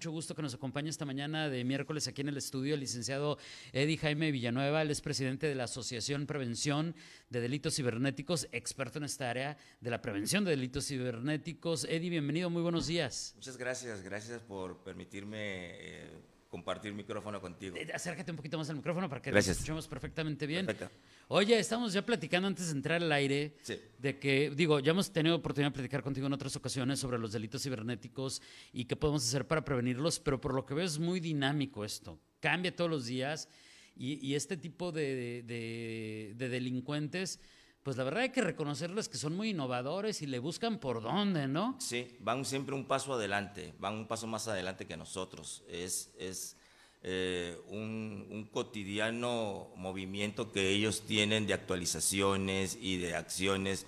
mucho gusto que nos acompañe esta mañana de miércoles aquí en el estudio el licenciado Eddie Jaime Villanueva. Él es presidente de la Asociación Prevención de Delitos Cibernéticos, experto en esta área de la prevención de delitos cibernéticos. Eddie, bienvenido, muy buenos días. Muchas gracias, gracias por permitirme eh, compartir micrófono contigo. Eh, Acércate un poquito más al micrófono para que Gracias. nos escuchemos perfectamente bien. Perfecto. Oye, estamos ya platicando antes de entrar al aire Sí. de que, digo, ya hemos tenido oportunidad de platicar contigo en otras ocasiones sobre los delitos cibernéticos y qué podemos hacer para prevenirlos, pero por lo que veo es muy dinámico esto. Cambia todos los días y, y este tipo de, de- de delincuentes, pues la verdad hay que reconocerles que son muy innovadores y le buscan por dónde, ¿no? Sí, van siempre un paso adelante, van un paso más adelante que nosotros. Es, es eh, un, un cotidiano movimiento que ellos tienen de actualizaciones y de acciones,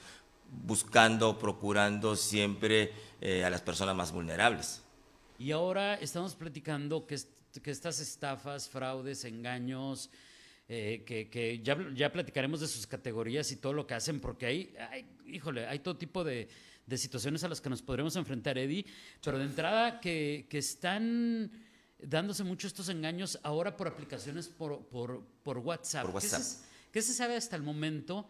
buscando, procurando siempre eh, a las personas más vulnerables. Y ahora estamos platicando que, que estas estafas, fraudes, engaños, eh, que, que ya, ya platicaremos de sus categorías y todo lo que hacen, porque hay, hay- híjole, hay todo tipo de, de situaciones a las que nos podremos enfrentar, Eddie, pero de entrada que, que están dándose mucho estos engaños ahora por aplicaciones por, por, por WhatsApp. Por ¿Qué se- WhatsApp. ¿Qué se sabe hasta el momento?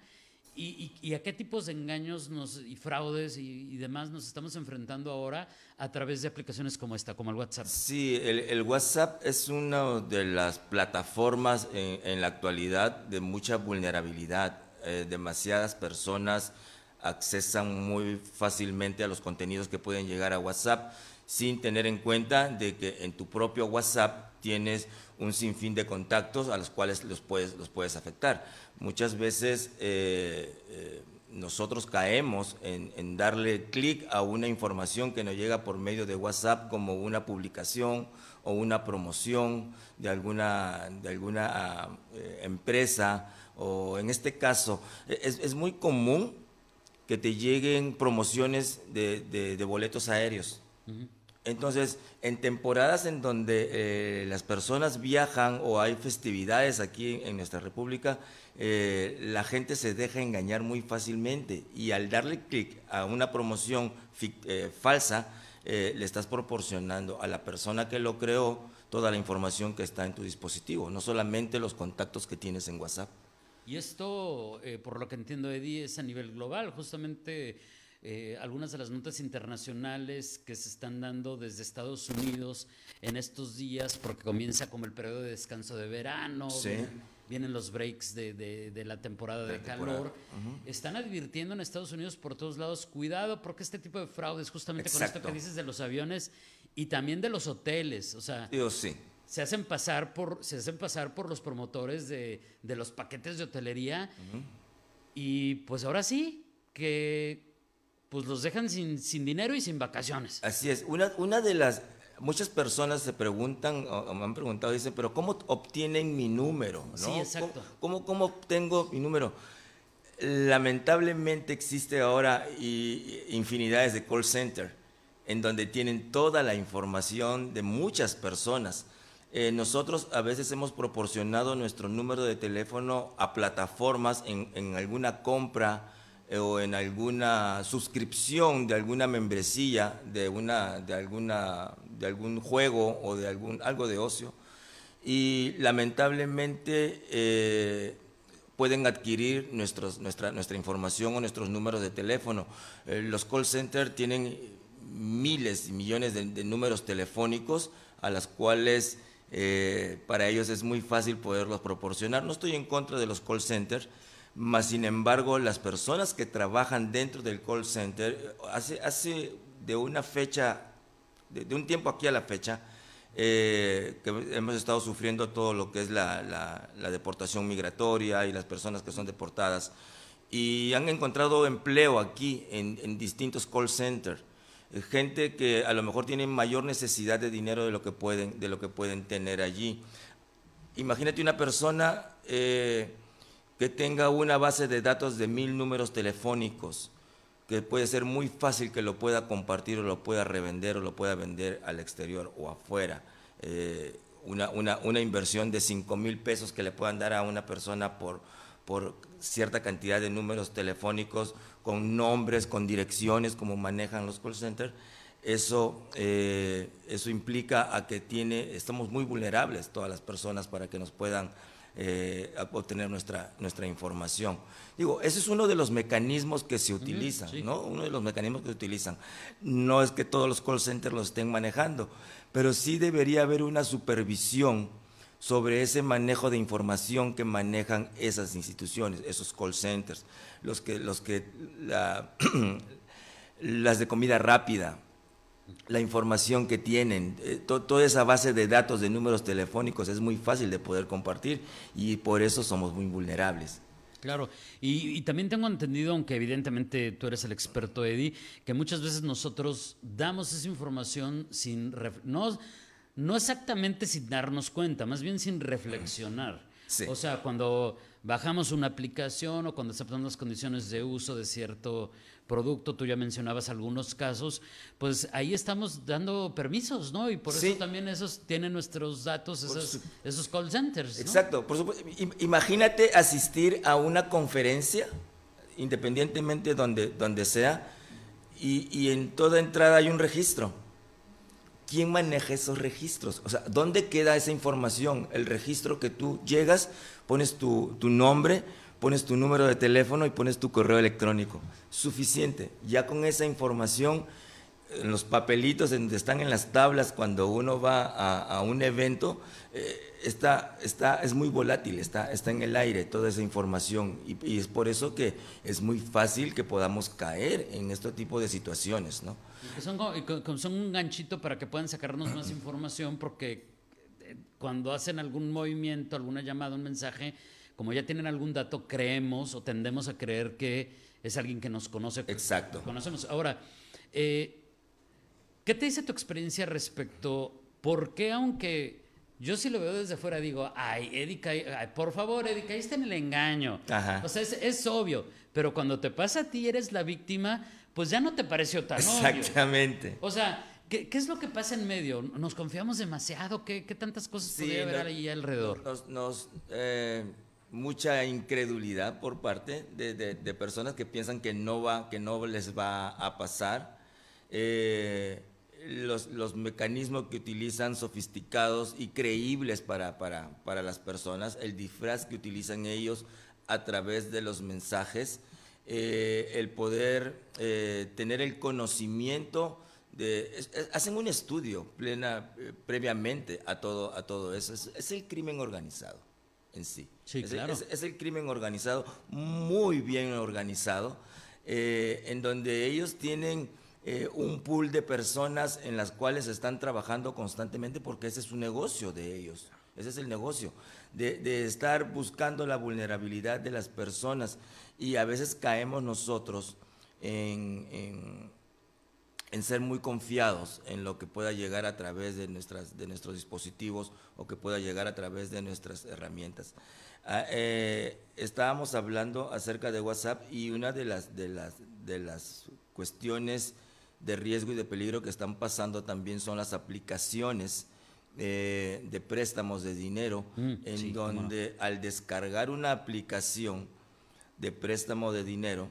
¿Y, y- y a qué tipos de engaños nos, y fraudes y, demás nos estamos enfrentando ahora a través de aplicaciones como esta, como el WhatsApp? Sí, el, el WhatsApp es una de las plataformas en, en la actualidad de mucha vulnerabilidad. Eh, demasiadas personas accesan muy fácilmente a los contenidos que pueden llegar a WhatsApp sin tener en cuenta de que en tu propio WhatsApp tienes un sinfín de contactos a los cuales los puedes, los puedes afectar. Muchas veces eh, eh, nosotros caemos en, darle clic a una información que nos llega por medio de WhatsApp como una publicación o una promoción de alguna, de alguna ah, eh, empresa o en este caso e, es, muy común que te lleguen promociones de boletos aéreos. Entonces, en temporadas en donde eh, las personas viajan o hay festividades aquí en, nuestra república, eh, la gente se deja engañar muy fácilmente y al darle clic a una promoción eh, falsa, le estás proporcionando a la persona que lo creó toda la información que está en tu dispositivo, no solamente los contactos que tienes en WhatsApp. Y esto, por lo que entiendo, Eddie, es a nivel global. Justamente eh, algunas de las notas internacionales que se están dando desde Estados Unidos en estos días, porque comienza como el periodo de descanso de verano, Sí. vienen, vienen los breaks de, de- de la temporada de, temporada. calor. Están advirtiendo en Estados Unidos por todos lados, cuidado, porque este tipo de fraudes, justamente con esto Exacto. que dices de los aviones y también de los hoteles, o sea, sí. se hacen pasar por, se hacen pasar por los promotores de, de los paquetes de hotelería y pues ahora sí que pues los dejan sin, sin dinero y sin vacaciones. Así es. Una, una de las. Muchas personas se preguntan, o, me han preguntado, dicen, pero ¿cómo obtienen mi número? ¿no? Sí, exacto. ¿Cómo, cómo, obtengo mi número? Lamentablemente existe ahora y- infinidades de call center en donde tienen toda la información de muchas personas. Eh, nosotros a veces hemos proporcionado nuestro número de teléfono a plataformas en, en alguna compra o en alguna suscripción de alguna membresía de una de alguna de algún juego o de algún algo de ocio y lamentablemente eh, pueden adquirir nuestros, nuestra, nuestra información o nuestros números de teléfono. Eh, los call centers tienen miles y millones de, de números telefónicos a las cuales eh, para ellos es muy fácil poderlos proporcionar. No estoy en contra de los call centers, mas sin embargo las personas que trabajan dentro del call center, hace, hace de una fecha, de, de un tiempo aquí a la fecha, eh, que hemos estado sufriendo todo lo que es la, la- la deportación migratoria y las personas que son deportadas. Y han encontrado empleo aquí en, en distintos call centers. Gente que a lo mejor tiene mayor necesidad de dinero de lo que pueden, de lo que pueden tener allí. Imagínate una persona eh, que tenga una base de datos de mil números telefónicos, que puede ser muy fácil que lo pueda compartir o lo pueda revender o lo pueda vender al exterior o afuera. eh, una, una, una, inversión de 5 mil pesos que le puedan dar a una persona por, por cierta cantidad de números telefónicos, con nombres, con direcciones, como manejan los call centers, eso, eh, eso implica a que tiene, estamos muy vulnerables todas las personas para que nos puedan eh, obtener nuestra, nuestra información. Digo, ese es uno de los mecanismos que se utilizan, ¿no? Uno de los mecanismos que se utilizan. No es que todos los call centers los estén manejando, pero sí debería haber una supervisión sobre ese manejo de información que manejan esas instituciones, esos call centers, los que, los que las de comida rápida, la información que tienen, eh, toda esa base de datos de números telefónicos es muy fácil de poder compartir y por eso somos muy vulnerables. Claro, y, también tengo entendido, aunque evidentemente tú eres el experto, Eddie, que muchas veces nosotros damos esa información sin, no, no exactamente sin darnos cuenta, más bien sin reflexionar. O sea, cuando bajamos una aplicación o cuando aceptamos las condiciones de uso de cierto producto, tú ya mencionabas algunos casos, pues ahí estamos dando permisos, ¿no? Y por eso también esos tienen nuestros datos, esos, esos call centers. Exacto, por supuesto. Imagínate asistir a una conferencia, independientemente donde, donde sea, y, y en toda entrada hay un registro. ¿Quién maneja esos registros? O sea, ¿dónde queda esa información? El registro que tú llegas, pones tu, tu nombre, pones tu número de teléfono y pones tu correo electrónico. Suficiente. Ya con esa información, en los papelitos donde están en las tablas cuando uno va a, un evento, eh, está, está, es muy volátil, está, está en el aire toda esa información y, es por eso que es muy fácil que podamos caer en este tipo de situaciones. ¿no? Son, son un ganchito para que puedan sacarnos más información porque eh, cuando hacen algún movimiento, alguna llamada, un mensaje, como ya tienen algún dato, creemos o tendemos a creer que es alguien que nos conoce. Exacto. Conocemos. Ahora, eh, ¿qué te dice tu experiencia respecto? ¿Por qué aunque yo si lo veo desde fuera digo, ay, Eddie, por favor, Eddie, caíste en el engaño. Ajá. O sea, es, obvio. Pero cuando te pasa a ti, eres la víctima, pues ya no te pareció tan Exactamente. obvio. Exactamente. O sea, ¿Qué, es lo que pasa en medio? ¿Nos confiamos demasiado? ¿Qué, tantas cosas podría haber ahí alrededor? Nos, eh, mucha incredulidad por parte de, personas que piensan que no, va, que no les va a pasar. Eh, los, mecanismos que utilizan sofisticados y creíbles para, para, las personas, el disfraz que utilizan ellos a través de los mensajes, eh, el poder eh, tener el conocimiento de, hacen un estudio plena, previamente a todo, a todo eso. es el crimen organizado en sí. es, el crimen organizado, muy bien organizado, eh, en donde ellos tienen eh, un pool de personas en las cuales están trabajando constantemente porque ese es su negocio de ellos. Ese es el negocio, de, estar buscando la vulnerabilidad de las personas. Y a veces caemos nosotros en en ser muy confiados en lo que pueda llegar a través de, nuestras, de nuestros dispositivos o que pueda llegar a través de nuestras herramientas. Ah, eh, estábamos hablando acerca de WhatsApp y una de las, de, las, de las cuestiones de riesgo y de peligro que están pasando también son las aplicaciones eh, de préstamos de dinero, mm, en donde al descargar una aplicación de préstamo de dinero,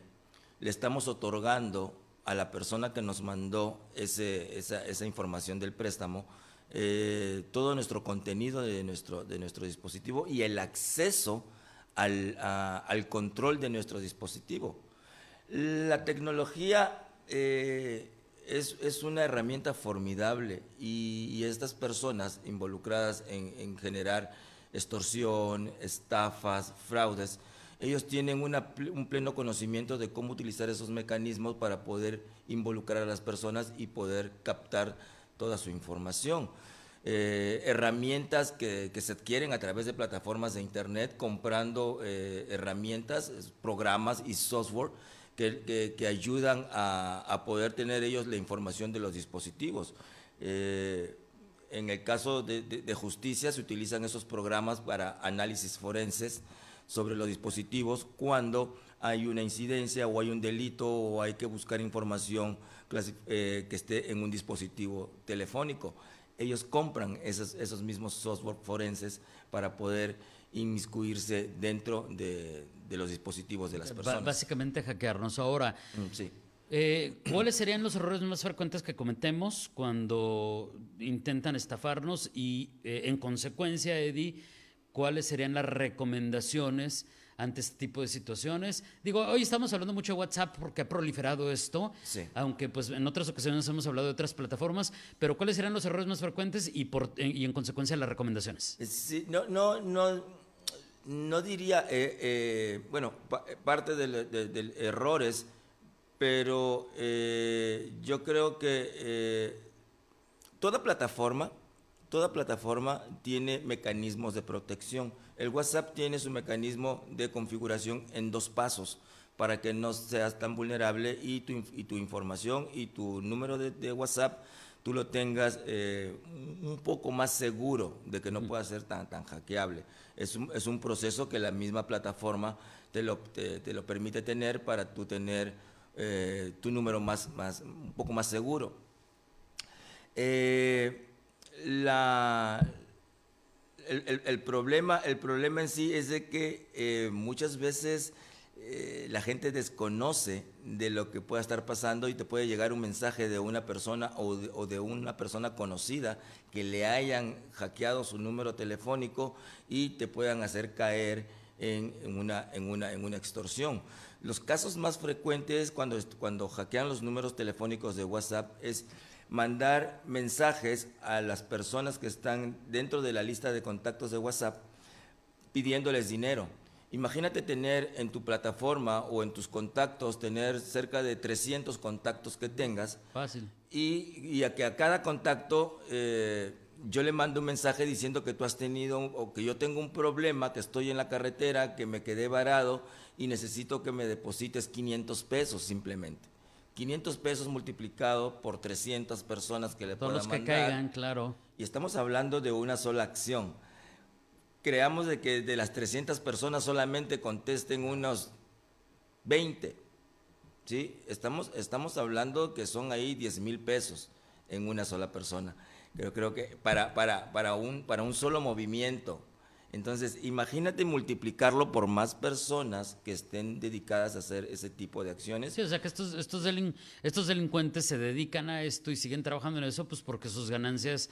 le estamos otorgando a la persona que nos mandó ese, esa, esa, información del préstamo eh, todo nuestro contenido de nuestro, de nuestro dispositivo y el acceso al, al control de nuestro dispositivo. La tecnología eh, es, es, una herramienta formidable y, estas personas involucradas en, en generar extorsión, estafas, fraudes, ellos tienen un pleno conocimiento de cómo utilizar esos mecanismos para poder involucrar a las personas y poder captar toda su información. Eh, herramientas que, se adquieren a través de plataformas de Internet, comprando eh, herramientas, programas y software que, ayudan a, poder tener ellos la información de los dispositivos. Eh, en el caso de, justicia se utilizan esos programas para análisis forenses, sobre los dispositivos cuando hay una incidencia o hay un delito o hay que buscar información eh, que esté en un dispositivo telefónico. Ellos compran esos, esos mismos software forenses para poder inmiscuirse dentro de, de los dispositivos de las personas. básicamente hackearnos. Ahora, Mm, sí. eh, ¿cuáles serían los errores más frecuentes que cometemos cuando intentan estafarnos? Y eh, en consecuencia, Eddie, ¿cuáles serían las recomendaciones ante este tipo de situaciones? Digo, hoy estamos hablando mucho de WhatsApp porque ha proliferado esto, Sí. aunque pues en otras ocasiones hemos hablado de otras plataformas, pero ¿cuáles serían los errores más frecuentes y, por, y en consecuencia las recomendaciones? Sí, no, no, no, no diría, eh, eh, bueno, pa- parte del, de- del errores, pero eh, yo creo que eh, toda plataforma, toda plataforma tiene mecanismos de protección. El WhatsApp tiene su mecanismo de configuración en dos pasos para que no seas tan vulnerable y tu, inf- y tu información y tu número de, de WhatsApp tú lo tengas eh, un un poco más seguro de que no pueda ser tan, tan hackeable. Es un, es un proceso que la misma plataforma te lo, te, te lo permite tener para tú tener eh, tu número más, más, un poco más seguro. Eh, el, problema, el problema en sí es de que eh, muchas veces eh, la gente desconoce de lo que pueda estar pasando y te puede llegar un mensaje de una persona o de, o de una persona conocida que le hayan hackeado su número telefónico y te puedan hacer caer en, en una, en, una, en una extorsión. Los casos más frecuentes cuando, cuando hackean los números telefónicos de WhatsApp es mandar mensajes a las personas que están dentro de la lista de contactos de WhatsApp pidiéndoles dinero. Imagínate tener en tu plataforma o en tus contactos, tener cerca de 300 contactos que tengas Fácil. y, y a que a cada contacto eh, yo le mando un mensaje diciendo que tú has tenido o que yo tengo un problema, que estoy en la carretera, que me quedé varado y necesito que me deposites 500 pesos simplemente. 500 pesos multiplicado por 300 personas que le Todos puedan los que mandar. caigan, claro. Y estamos hablando de una sola acción. Creamos de que de las 300 personas solamente contesten unos 20. ¿sí? Estamos, estamos hablando que son ahí 10 mil pesos en una sola persona. Creo, creo que para, para, para, un, para un solo movimiento. Entonces, imagínate multiplicarlo por más personas que estén dedicadas a hacer ese tipo de acciones. Sí, o sea que estos, estos, delin- estos delincuentes se dedican a esto y siguen trabajando en eso, pues porque sus ganancias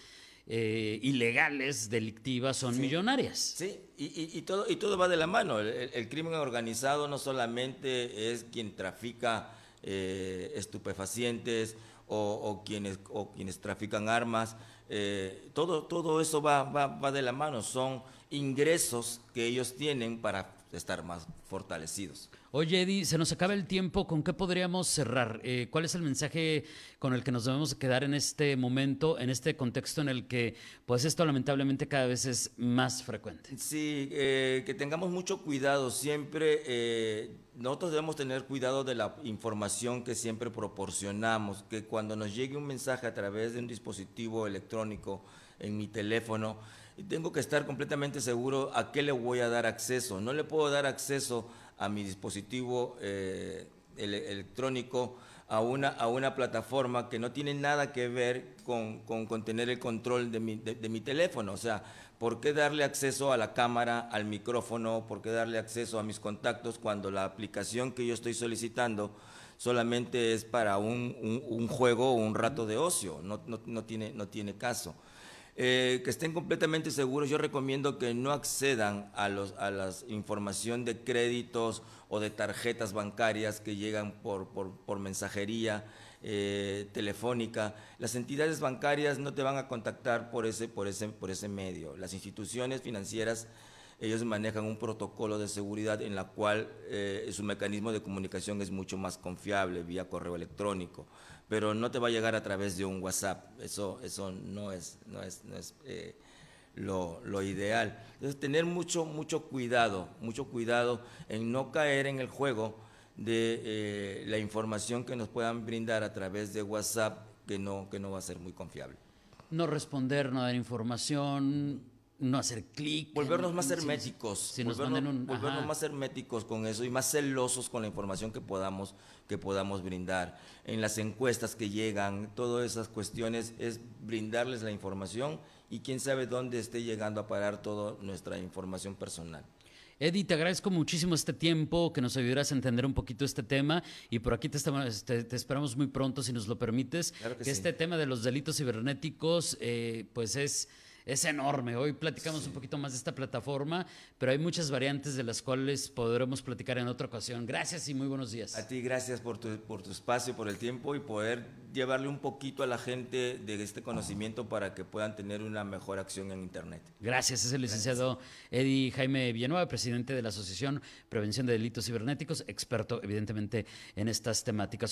eh, ilegales, delictivas, son millonarias. Sí, y, y- y todo, y todo va de la mano. El, el- el crimen organizado no solamente es quien trafica eh, estupefacientes o, o quienes, o quienes trafican armas, eh, todo, todo eso va, va, va de la mano. Son ingresos que ellos tienen para estar más fortalecidos. Oye, Eddie, se nos acaba el tiempo. ¿Con qué podríamos cerrar? Eh, ¿Cuál es el mensaje con el que nos debemos quedar en este momento, en este contexto en el que, pues, esto lamentablemente cada vez es más frecuente? Sí, eh, que tengamos mucho cuidado siempre. eh, nosotros debemos tener cuidado de la información que siempre proporcionamos, que cuando nos llegue un mensaje a través de un dispositivo electrónico en mi teléfono, tengo que estar completamente seguro a qué le voy a dar acceso. No le puedo dar acceso mi dispositivo eh, ele- electrónico a una, a una plataforma que no tiene nada que ver con, con, tener el control de mi, de, de mi teléfono. O sea, ¿por qué darle acceso a la cámara, al micrófono? ¿Por qué darle acceso a mis contactos cuando la aplicación que yo estoy solicitando solamente es para un, un- un juego o un rato de ocio? No, no, no tiene, no tiene caso. Eh, que estén completamente seguros. Yo recomiendo que no accedan a, los, a la información de créditos o de tarjetas bancarias que llegan por, por, por mensajería eh, telefónica. Las entidades bancarias no te van a contactar por ese, por, ese, por ese medio. Las instituciones financieras ellos manejan un protocolo de seguridad en la cual eh, su mecanismo de comunicación es mucho más confiable vía correo electrónico, pero no te va a llegar a través de un WhatsApp, eso, eso no es, no es, no es eh, lo, lo ideal. Entonces, tener mucho, mucho cuidado, mucho cuidado en no caer en el juego de eh, la información que nos puedan brindar a través de WhatsApp, que no, que no va a ser muy confiable. No responder, no dar información, no hacer clic. Volvernos más herméticos. Si volvernos, un. más herméticos con eso y más celosos con la información que podamos, que podamos brindar. En las encuestas que llegan, todas esas cuestiones es brindarles la información y quién sabe dónde esté llegando a parar toda nuestra información personal. Eddie, te agradezco muchísimo este tiempo, que nos ayudaras a entender un poquito este tema y por aquí te, estamos- te- te esperamos muy pronto, si nos lo permites, Claro que que sí. este tema de los delitos cibernéticos eh, pues es, es enorme. Hoy platicamos un poquito más de esta plataforma, pero hay muchas variantes de las cuales podremos platicar en otra ocasión. Gracias y muy buenos días. A ti gracias por tu, por tu espacio, por el tiempo y poder llevarle un poquito a la gente de este conocimiento para que puedan tener una mejor acción en Internet. Gracias, es el licenciado Eddie Jaime Villanueva, presidente de la Asociación Prevención de Delitos Cibernéticos, experto evidentemente en estas temáticas.